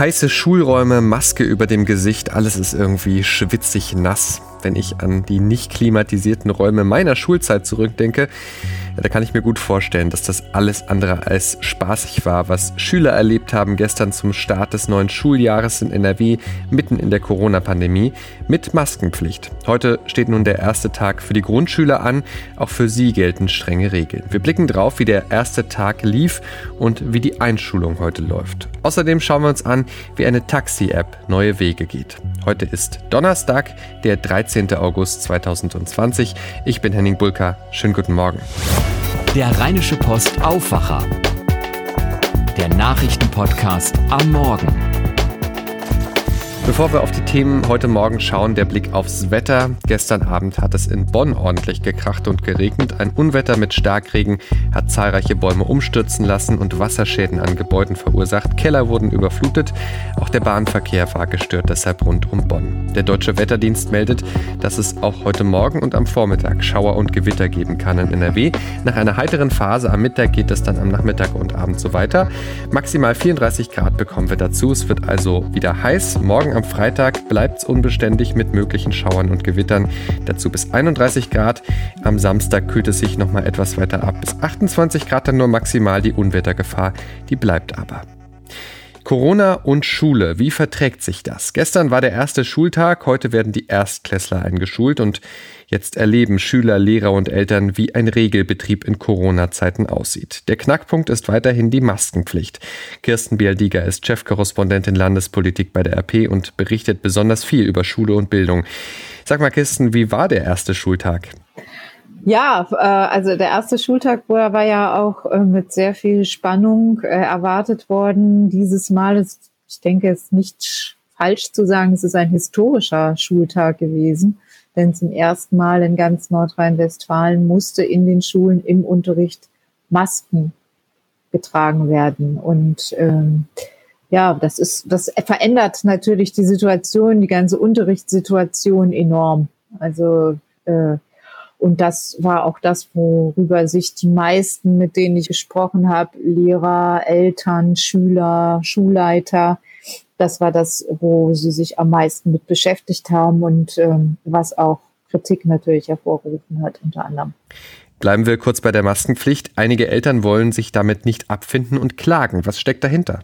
Heiße Schulräume, Maske über dem Gesicht, alles ist irgendwie schwitzig nass. Wenn ich an die nicht klimatisierten Räume meiner Schulzeit zurückdenke, da kann ich mir gut vorstellen, dass das alles andere als spaßig war, was Schüler erlebt haben gestern zum Start des neuen Schuljahres in NRW, mitten in der Corona-Pandemie, mit Maskenpflicht. Heute steht nun der erste Tag für die Grundschüler an. Auch für sie gelten strenge Regeln. Wir blicken drauf, wie der erste Tag lief und wie die Einschulung heute läuft. Außerdem schauen wir uns an, wie eine Taxi-App neue Wege geht. Heute ist Donnerstag, der 13. August 2020. Ich bin Henning Bulka. Schönen guten Morgen. Der Rheinische Post Aufwacher. Der Nachrichtenpodcast am Morgen. Bevor wir auf die Themen heute Morgen schauen, der Blick aufs Wetter. Gestern Abend hat es in Bonn ordentlich gekracht und geregnet. Ein Unwetter mit Starkregen hat zahlreiche Bäume umstürzen lassen und Wasserschäden an Gebäuden verursacht. Keller wurden überflutet. Auch der Bahnverkehr war gestört, deshalb rund um Bonn. Der Deutsche Wetterdienst meldet, dass es auch heute Morgen und am Vormittag Schauer und Gewitter geben kann in NRW. Nach einer heiteren Phase am Mittag geht es dann am Nachmittag und Abend so weiter. Maximal 34 Grad bekommen wir dazu. Es wird also wieder heiß. Morgen am am Freitag bleibt es unbeständig mit möglichen Schauern und Gewittern. Dazu bis 31 Grad. Am Samstag kühlt es sich nochmal etwas weiter ab. Bis 28 Grad dann nur maximal. Die Unwettergefahr, die bleibt aber. Corona und Schule, wie verträgt sich das? Gestern war der erste Schultag, heute werden die Erstklässler eingeschult und jetzt erleben Schüler, Lehrer und Eltern, wie ein Regelbetrieb in Corona-Zeiten aussieht. Der Knackpunkt ist weiterhin die Maskenpflicht. Kirsten Bialdiger ist Chefkorrespondentin Landespolitik bei der RP und berichtet besonders viel über Schule und Bildung. Sag mal, Kirsten, wie war der erste Schultag? Ja, äh, also der erste Schultag war ja auch äh, mit sehr viel Spannung äh, erwartet worden. Dieses Mal ist, ich denke, es ist nicht falsch zu sagen, es ist ein historischer Schultag gewesen, denn zum ersten Mal in ganz Nordrhein-Westfalen musste in den Schulen im Unterricht Masken getragen werden. Und ähm, ja, das ist, das verändert natürlich die Situation, die ganze Unterrichtssituation enorm. Also äh, und das war auch das, worüber sich die meisten, mit denen ich gesprochen habe, Lehrer, Eltern, Schüler, Schulleiter, das war das, wo sie sich am meisten mit beschäftigt haben und ähm, was auch Kritik natürlich hervorgerufen hat, unter anderem. Bleiben wir kurz bei der Maskenpflicht. Einige Eltern wollen sich damit nicht abfinden und klagen. Was steckt dahinter?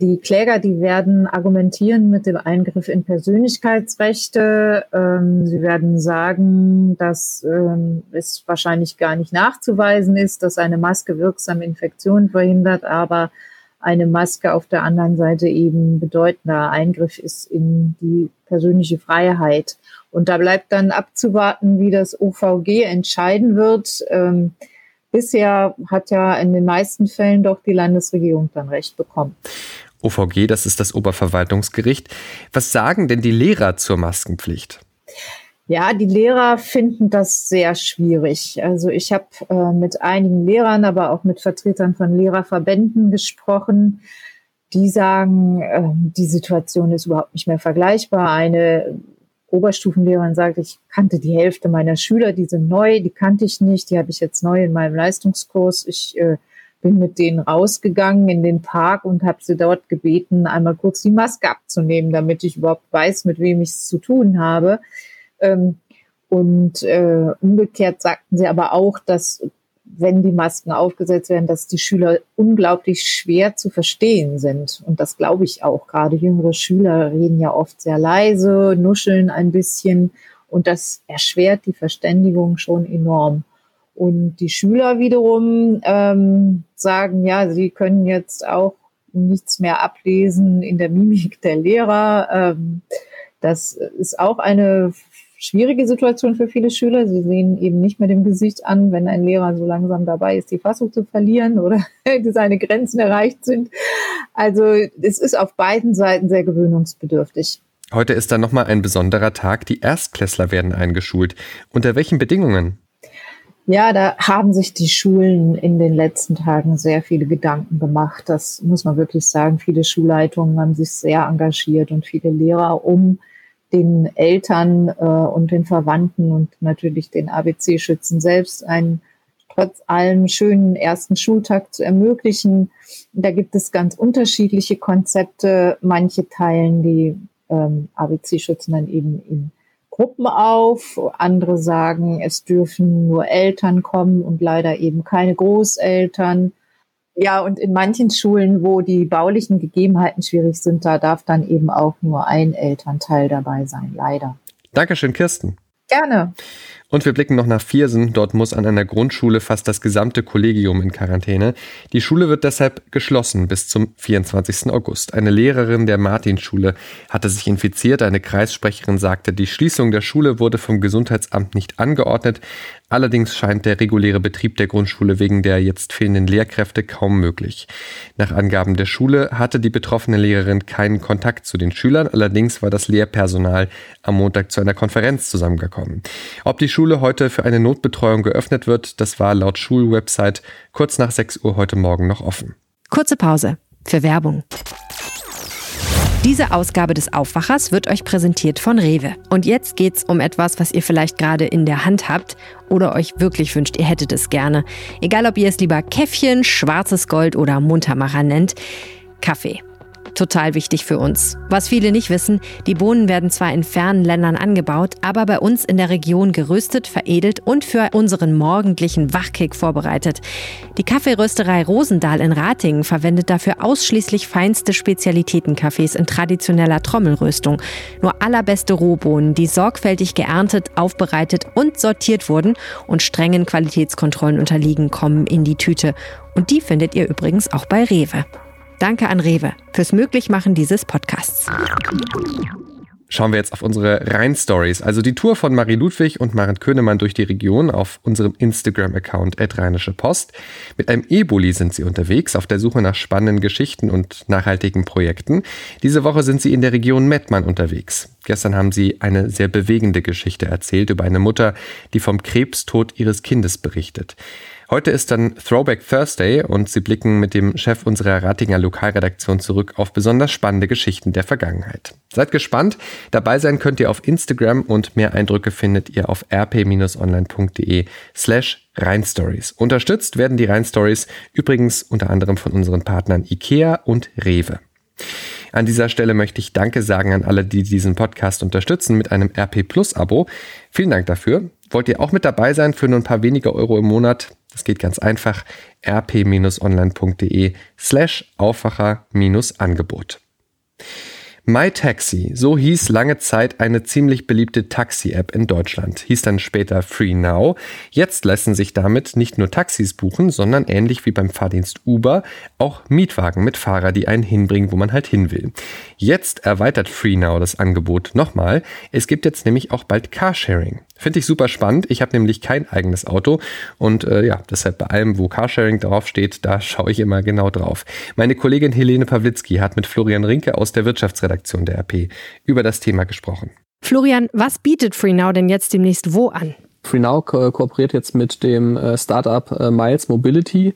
Die Kläger, die werden argumentieren mit dem Eingriff in Persönlichkeitsrechte. Ähm, sie werden sagen, dass ähm, es wahrscheinlich gar nicht nachzuweisen ist, dass eine Maske wirksam Infektionen verhindert, aber eine Maske auf der anderen Seite eben bedeutender Eingriff ist in die persönliche Freiheit. Und da bleibt dann abzuwarten, wie das OVG entscheiden wird. Ähm, bisher hat ja in den meisten Fällen doch die Landesregierung dann recht bekommen. OVG, das ist das Oberverwaltungsgericht. Was sagen denn die Lehrer zur Maskenpflicht? Ja, die Lehrer finden das sehr schwierig. Also ich habe äh, mit einigen Lehrern, aber auch mit Vertretern von Lehrerverbänden gesprochen. Die sagen, äh, die Situation ist überhaupt nicht mehr vergleichbar. Eine Oberstufenlehrerin sagt, ich kannte die Hälfte meiner Schüler, die sind neu, die kannte ich nicht, die habe ich jetzt neu in meinem Leistungskurs. Ich äh, bin mit denen rausgegangen in den Park und habe sie dort gebeten, einmal kurz die Maske abzunehmen, damit ich überhaupt weiß, mit wem ich es zu tun habe. Ähm, und äh, umgekehrt sagten sie aber auch, dass wenn die Masken aufgesetzt werden, dass die Schüler unglaublich schwer zu verstehen sind. Und das glaube ich auch. Gerade jüngere Schüler reden ja oft sehr leise, nuscheln ein bisschen. Und das erschwert die Verständigung schon enorm. Und die Schüler wiederum ähm, sagen, ja, sie können jetzt auch nichts mehr ablesen in der Mimik der Lehrer. Ähm, das ist auch eine schwierige Situation für viele Schüler. Sie sehen eben nicht mehr dem Gesicht an, wenn ein Lehrer so langsam dabei ist, die Fassung zu verlieren oder seine Grenzen erreicht sind. Also es ist auf beiden Seiten sehr gewöhnungsbedürftig. Heute ist dann nochmal ein besonderer Tag. Die Erstklässler werden eingeschult. Unter welchen Bedingungen? Ja, da haben sich die Schulen in den letzten Tagen sehr viele Gedanken gemacht. Das muss man wirklich sagen. Viele Schulleitungen haben sich sehr engagiert und viele Lehrer, um den Eltern äh, und den Verwandten und natürlich den ABC-Schützen selbst ein trotz allem schönen ersten Schultag zu ermöglichen. Da gibt es ganz unterschiedliche Konzepte. Manche teilen die ähm, ABC-Schützen dann eben in Gruppen auf. Andere sagen, es dürfen nur Eltern kommen und leider eben keine Großeltern. Ja, und in manchen Schulen, wo die baulichen Gegebenheiten schwierig sind, da darf dann eben auch nur ein Elternteil dabei sein, leider. Dankeschön, Kirsten. Gerne. Und wir blicken noch nach Viersen. Dort muss an einer Grundschule fast das gesamte Kollegium in Quarantäne. Die Schule wird deshalb geschlossen bis zum 24. August. Eine Lehrerin der Martinschule hatte sich infiziert. Eine Kreissprecherin sagte, die Schließung der Schule wurde vom Gesundheitsamt nicht angeordnet. Allerdings scheint der reguläre Betrieb der Grundschule wegen der jetzt fehlenden Lehrkräfte kaum möglich. Nach Angaben der Schule hatte die betroffene Lehrerin keinen Kontakt zu den Schülern. Allerdings war das Lehrpersonal am Montag zu einer Konferenz zusammengekommen. Ob die Schule heute für eine Notbetreuung geöffnet wird, das war laut Schulwebsite kurz nach 6 Uhr heute Morgen noch offen. Kurze Pause für Werbung. Diese Ausgabe des Aufwachers wird euch präsentiert von Rewe. Und jetzt geht's um etwas, was ihr vielleicht gerade in der Hand habt oder euch wirklich wünscht, ihr hättet es gerne. Egal, ob ihr es lieber Käffchen, schwarzes Gold oder Muntermacher nennt. Kaffee total wichtig für uns. Was viele nicht wissen, die Bohnen werden zwar in fernen Ländern angebaut, aber bei uns in der Region geröstet, veredelt und für unseren morgendlichen Wachkick vorbereitet. Die Kaffeerösterei Rosendahl in Ratingen verwendet dafür ausschließlich feinste Spezialitätenkaffees in traditioneller Trommelröstung. Nur allerbeste Rohbohnen, die sorgfältig geerntet, aufbereitet und sortiert wurden und strengen Qualitätskontrollen unterliegen, kommen in die Tüte. Und die findet ihr übrigens auch bei Rewe. Danke an Rewe fürs Möglichmachen dieses Podcasts. Schauen wir jetzt auf unsere Rhein-Stories, also die Tour von Marie Ludwig und Maren Könemann durch die Region auf unserem Instagram-Account Rheinische Post. Mit einem E-Bulli sind sie unterwegs, auf der Suche nach spannenden Geschichten und nachhaltigen Projekten. Diese Woche sind sie in der Region Mettmann unterwegs. Gestern haben sie eine sehr bewegende Geschichte erzählt über eine Mutter, die vom Krebstod ihres Kindes berichtet. Heute ist dann Throwback Thursday und Sie blicken mit dem Chef unserer Ratinger Lokalredaktion zurück auf besonders spannende Geschichten der Vergangenheit. Seid gespannt. Dabei sein könnt ihr auf Instagram und mehr Eindrücke findet ihr auf rp-online.de slash Rheinstories. Unterstützt werden die Rheinstories übrigens unter anderem von unseren Partnern IKEA und Rewe. An dieser Stelle möchte ich Danke sagen an alle, die diesen Podcast unterstützen mit einem RP Plus Abo. Vielen Dank dafür. Wollt ihr auch mit dabei sein für nur ein paar wenige Euro im Monat? Das geht ganz einfach. rp-online.de slash Aufwacher-Angebot. MyTaxi, so hieß lange Zeit eine ziemlich beliebte Taxi-App in Deutschland, hieß dann später FreeNow. Jetzt lassen sich damit nicht nur Taxis buchen, sondern ähnlich wie beim Fahrdienst Uber auch Mietwagen mit Fahrer, die einen hinbringen, wo man halt hin will. Jetzt erweitert FreeNow das Angebot nochmal. Es gibt jetzt nämlich auch bald Carsharing. Finde ich super spannend. Ich habe nämlich kein eigenes Auto und äh, ja, deshalb bei allem, wo Carsharing draufsteht, da schaue ich immer genau drauf. Meine Kollegin Helene Pawlitzki hat mit Florian Rinke aus der Wirtschaftsredaktion der RP über das Thema gesprochen. Florian, was bietet FreeNow denn jetzt demnächst wo an? FreeNow ko kooperiert jetzt mit dem äh, Startup äh, Miles Mobility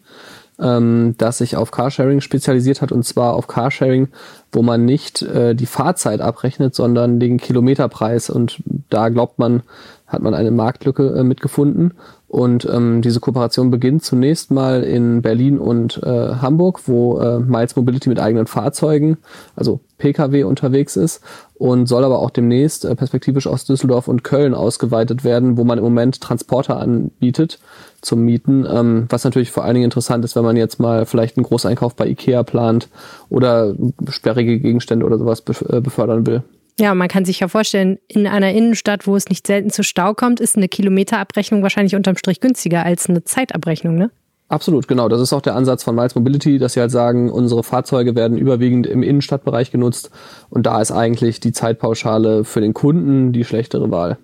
ähm, das sich auf Carsharing spezialisiert hat und zwar auf Carsharing, wo man nicht äh, die Fahrzeit abrechnet, sondern den Kilometerpreis und da glaubt man, hat man eine Marktlücke äh, mitgefunden und ähm, diese Kooperation beginnt zunächst mal in Berlin und äh, Hamburg, wo äh, Miles Mobility mit eigenen Fahrzeugen, also Pkw unterwegs ist und soll aber auch demnächst äh, perspektivisch aus Düsseldorf und Köln ausgeweitet werden, wo man im Moment Transporter anbietet zum Mieten, ähm, was natürlich vor allen Dingen interessant ist, wenn man jetzt mal vielleicht einen Großeinkauf bei Ikea plant oder sperrige Gegenstände oder sowas äh, befördern will. Ja, man kann sich ja vorstellen, in einer Innenstadt, wo es nicht selten zu Stau kommt, ist eine Kilometerabrechnung wahrscheinlich unterm Strich günstiger als eine Zeitabrechnung, ne? Absolut, genau. Das ist auch der Ansatz von Miles Mobility, dass sie halt sagen, unsere Fahrzeuge werden überwiegend im Innenstadtbereich genutzt und da ist eigentlich die Zeitpauschale für den Kunden die schlechtere Wahl.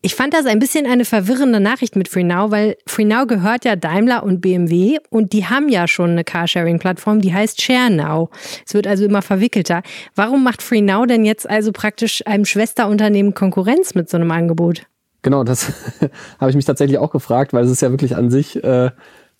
Ich fand das ein bisschen eine verwirrende Nachricht mit FreeNow, weil FreeNow gehört ja Daimler und BMW und die haben ja schon eine Carsharing-Plattform, die heißt ShareNow. Es wird also immer verwickelter. Warum macht FreeNow denn jetzt also praktisch einem Schwesterunternehmen Konkurrenz mit so einem Angebot? Genau, das habe ich mich tatsächlich auch gefragt, weil es ist ja wirklich an sich äh,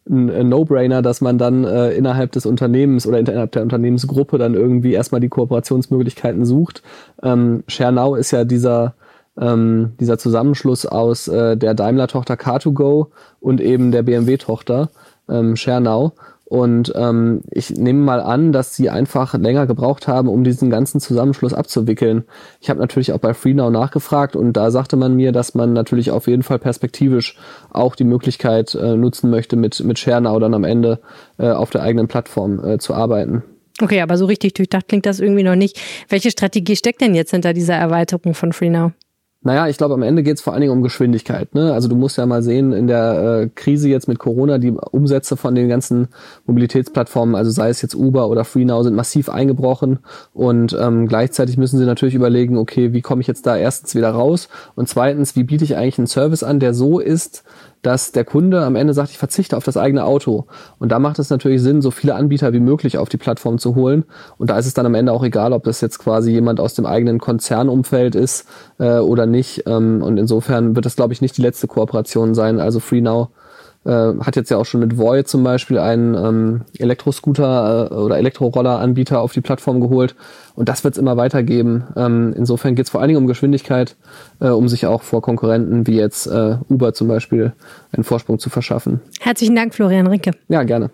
ein No-Brainer, dass man dann äh, innerhalb des Unternehmens oder innerhalb der Unternehmensgruppe dann irgendwie erstmal die Kooperationsmöglichkeiten sucht. Ähm, ShareNow ist ja dieser ähm, dieser Zusammenschluss aus äh, der Daimler-Tochter Car2Go und eben der BMW-Tochter ähm, Schernau. Und ähm, ich nehme mal an, dass sie einfach länger gebraucht haben, um diesen ganzen Zusammenschluss abzuwickeln. Ich habe natürlich auch bei FreeNow nachgefragt und da sagte man mir, dass man natürlich auf jeden Fall perspektivisch auch die Möglichkeit äh, nutzen möchte, mit, mit ShareNow dann am Ende äh, auf der eigenen Plattform äh, zu arbeiten. Okay, aber so richtig durchdacht klingt das irgendwie noch nicht. Welche Strategie steckt denn jetzt hinter dieser Erweiterung von FreeNow? Naja, ich glaube, am Ende geht es vor allen Dingen um Geschwindigkeit. Ne? Also du musst ja mal sehen, in der äh, Krise jetzt mit Corona, die Umsätze von den ganzen Mobilitätsplattformen, also sei es jetzt Uber oder FreeNow, sind massiv eingebrochen. Und ähm, gleichzeitig müssen sie natürlich überlegen, okay, wie komme ich jetzt da erstens wieder raus? Und zweitens, wie biete ich eigentlich einen Service an, der so ist, dass der Kunde am Ende sagt, ich verzichte auf das eigene Auto. Und da macht es natürlich Sinn, so viele Anbieter wie möglich auf die Plattform zu holen. Und da ist es dann am Ende auch egal, ob das jetzt quasi jemand aus dem eigenen Konzernumfeld ist äh, oder nicht. Ähm, und insofern wird das, glaube ich, nicht die letzte Kooperation sein. Also FreeNow äh, hat jetzt ja auch schon mit Void zum Beispiel einen ähm, Elektroscooter äh, oder Elektroroller-Anbieter auf die Plattform geholt. Und das wird es immer weitergeben. Ähm, insofern geht es vor allen Dingen um Geschwindigkeit, äh, um sich auch vor Konkurrenten wie jetzt äh, Uber zum Beispiel einen Vorsprung zu verschaffen. Herzlichen Dank, Florian Rinke. Ja, gerne.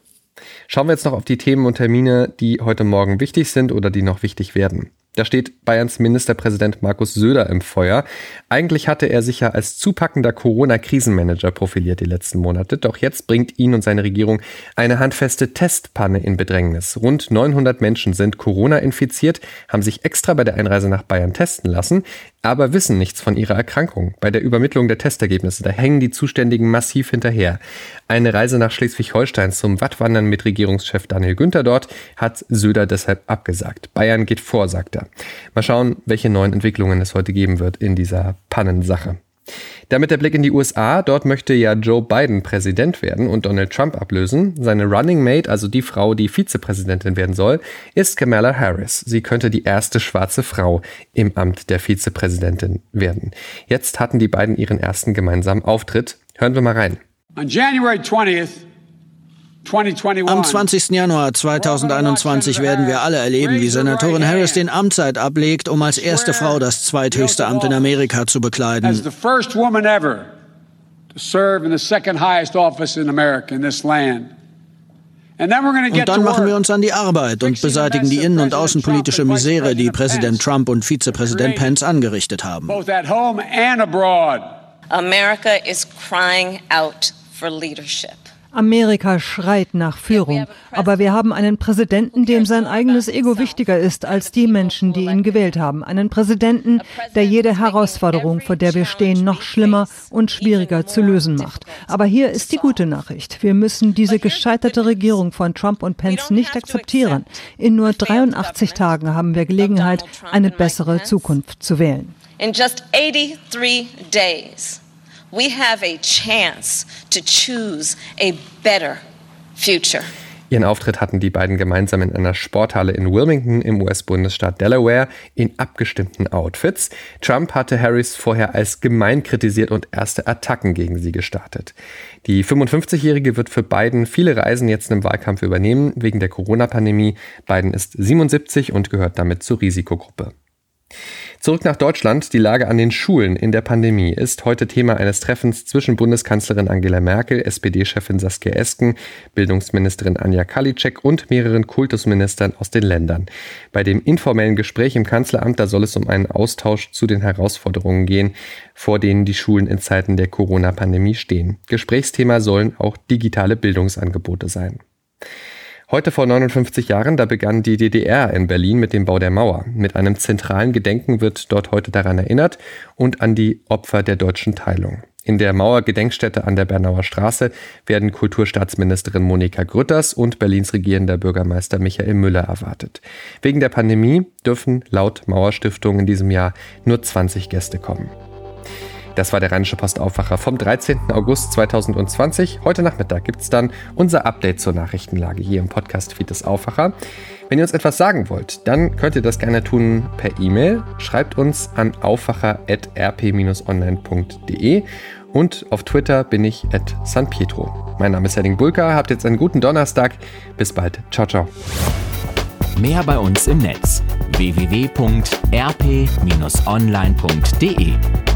Schauen wir jetzt noch auf die Themen und Termine, die heute Morgen wichtig sind oder die noch wichtig werden. Da steht Bayerns Ministerpräsident Markus Söder im Feuer. Eigentlich hatte er sich ja als zupackender Corona-Krisenmanager profiliert die letzten Monate, doch jetzt bringt ihn und seine Regierung eine handfeste Testpanne in Bedrängnis. Rund 900 Menschen sind Corona infiziert, haben sich extra bei der Einreise nach Bayern testen lassen, aber wissen nichts von ihrer Erkrankung. Bei der Übermittlung der Testergebnisse, da hängen die Zuständigen massiv hinterher. Eine Reise nach Schleswig-Holstein zum Wattwandern mit Regierungschef Daniel Günther dort hat Söder deshalb abgesagt. Bayern geht vor, sagt er. Mal schauen, welche neuen Entwicklungen es heute geben wird in dieser Pannensache. Damit der Blick in die USA. Dort möchte ja Joe Biden Präsident werden und Donald Trump ablösen. Seine Running Mate, also die Frau, die Vizepräsidentin werden soll, ist Kamala Harris. Sie könnte die erste schwarze Frau im Amt der Vizepräsidentin werden. Jetzt hatten die beiden ihren ersten gemeinsamen Auftritt. Hören wir mal rein. On January 20th, am 20. Januar 2021 werden wir alle erleben, wie Senatorin Harris den Amtseid ablegt, um als erste Frau das zweithöchste Amt in Amerika zu bekleiden. Und dann machen wir uns an die Arbeit und beseitigen die innen- und außenpolitische Misere, die Präsident Trump und Vizepräsident Pence angerichtet haben. America is crying out for leadership. Amerika schreit nach Führung, aber wir haben einen Präsidenten, dem sein eigenes Ego wichtiger ist als die Menschen, die ihn gewählt haben. Einen Präsidenten, der jede Herausforderung, vor der wir stehen, noch schlimmer und schwieriger zu lösen macht. Aber hier ist die gute Nachricht. Wir müssen diese gescheiterte Regierung von Trump und Pence nicht akzeptieren. In nur 83 Tagen haben wir Gelegenheit, eine bessere Zukunft zu wählen. In just 83 days we have a chance to choose a better future. Ihren Auftritt hatten die beiden gemeinsam in einer Sporthalle in Wilmington im US-Bundesstaat Delaware in abgestimmten Outfits. Trump hatte Harris vorher als gemein kritisiert und erste Attacken gegen sie gestartet. Die 55-Jährige wird für Biden viele Reisen jetzt im Wahlkampf übernehmen, wegen der Corona-Pandemie. Biden ist 77 und gehört damit zur Risikogruppe. Zurück nach Deutschland. Die Lage an den Schulen in der Pandemie ist heute Thema eines Treffens zwischen Bundeskanzlerin Angela Merkel, SPD-Chefin Saskia Esken, Bildungsministerin Anja Kalitschek und mehreren Kultusministern aus den Ländern. Bei dem informellen Gespräch im Kanzleramt, da soll es um einen Austausch zu den Herausforderungen gehen, vor denen die Schulen in Zeiten der Corona-Pandemie stehen. Gesprächsthema sollen auch digitale Bildungsangebote sein. Heute vor 59 Jahren, da begann die DDR in Berlin mit dem Bau der Mauer. Mit einem zentralen Gedenken wird dort heute daran erinnert und an die Opfer der deutschen Teilung. In der Mauergedenkstätte an der Bernauer Straße werden Kulturstaatsministerin Monika Grütters und Berlins regierender Bürgermeister Michael Müller erwartet. Wegen der Pandemie dürfen laut Mauerstiftung in diesem Jahr nur 20 Gäste kommen. Das war der Rheinische Postaufwacher vom 13. August 2020. Heute Nachmittag gibt es dann unser Update zur Nachrichtenlage hier im Podcast Feed des Aufwacher. Wenn ihr uns etwas sagen wollt, dann könnt ihr das gerne tun per E-Mail. Schreibt uns an aufwacher.rp-online.de und auf Twitter bin ich at San Pietro. Mein Name ist Henning Bulka, habt jetzt einen guten Donnerstag. Bis bald. Ciao, ciao. Mehr bei uns im Netz www.rp-online.de